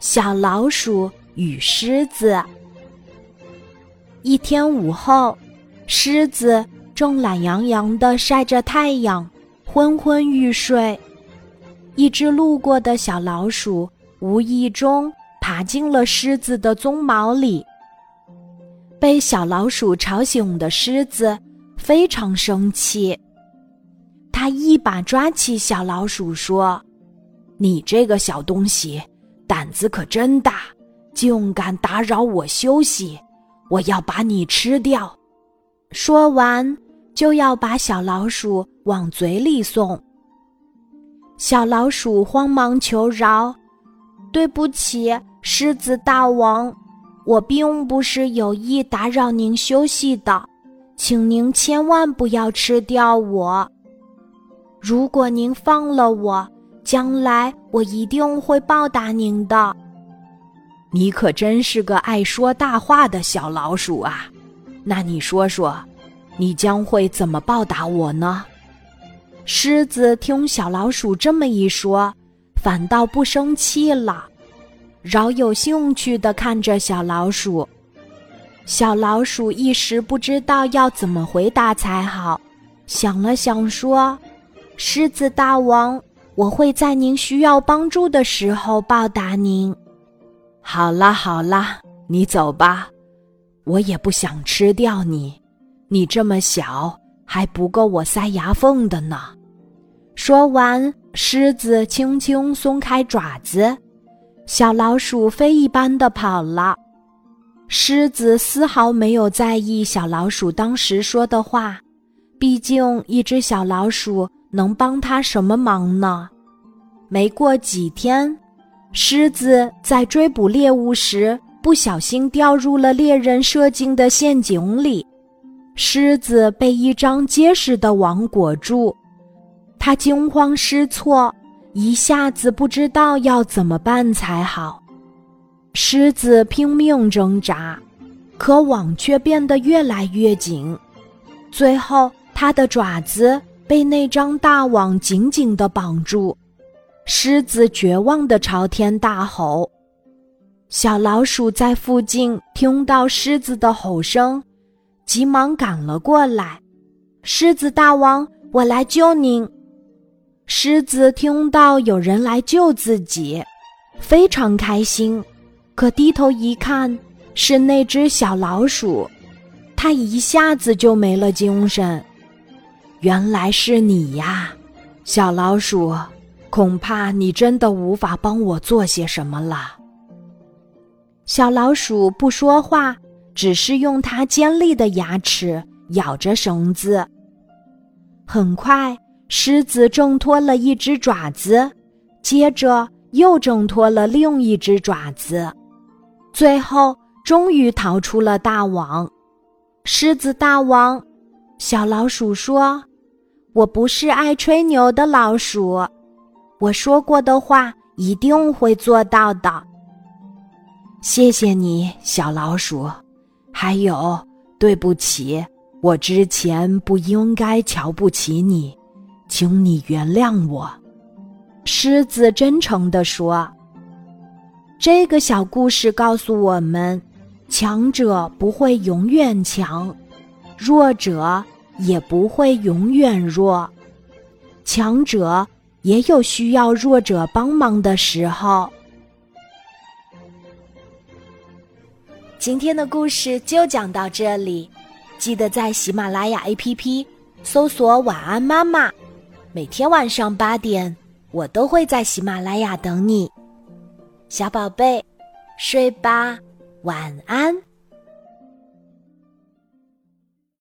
小老鼠与狮子。一天午后，狮子正懒洋洋的晒着太阳，昏昏欲睡。一只路过的小老鼠无意中爬进了狮子的鬃毛里。被小老鼠吵醒的狮子非常生气，他一把抓起小老鼠说：“你这个小东西，胆子可真大，竟敢打扰我休息！我要把你吃掉！”说完，就要把小老鼠往嘴里送。小老鼠慌忙求饶：“对不起，狮子大王。”我并不是有意打扰您休息的，请您千万不要吃掉我。如果您放了我，将来我一定会报答您的。你可真是个爱说大话的小老鼠啊！那你说说，你将会怎么报答我呢？狮子听小老鼠这么一说，反倒不生气了。饶有兴趣地看着小老鼠，小老鼠一时不知道要怎么回答才好，想了想说：“狮子大王，我会在您需要帮助的时候报答您。”好啦好啦，你走吧，我也不想吃掉你，你这么小还不够我塞牙缝的呢。说完，狮子轻轻松开爪子。小老鼠飞一般的跑了，狮子丝毫没有在意小老鼠当时说的话，毕竟一只小老鼠能帮他什么忙呢？没过几天，狮子在追捕猎物时不小心掉入了猎人设进的陷阱里，狮子被一张结实的网裹住，它惊慌失措。一下子不知道要怎么办才好，狮子拼命挣扎，可网却变得越来越紧，最后它的爪子被那张大网紧紧地绑住。狮子绝望地朝天大吼。小老鼠在附近听到狮子的吼声，急忙赶了过来：“狮子大王，我来救您。”狮子听到有人来救自己，非常开心。可低头一看，是那只小老鼠，它一下子就没了精神。原来是你呀，小老鼠！恐怕你真的无法帮我做些什么了。小老鼠不说话，只是用它尖利的牙齿咬着绳子。很快。狮子挣脱了一只爪子，接着又挣脱了另一只爪子，最后终于逃出了大网。狮子大王，小老鼠说：“我不是爱吹牛的老鼠，我说过的话一定会做到的。”谢谢你，小老鼠。还有，对不起，我之前不应该瞧不起你。请你原谅我，狮子真诚地说。这个小故事告诉我们：强者不会永远强，弱者也不会永远弱。强者也有需要弱者帮忙的时候。今天的故事就讲到这里，记得在喜马拉雅 APP 搜索“晚安妈妈”。每天晚上八点，我都会在喜马拉雅等你，小宝贝，睡吧，晚安。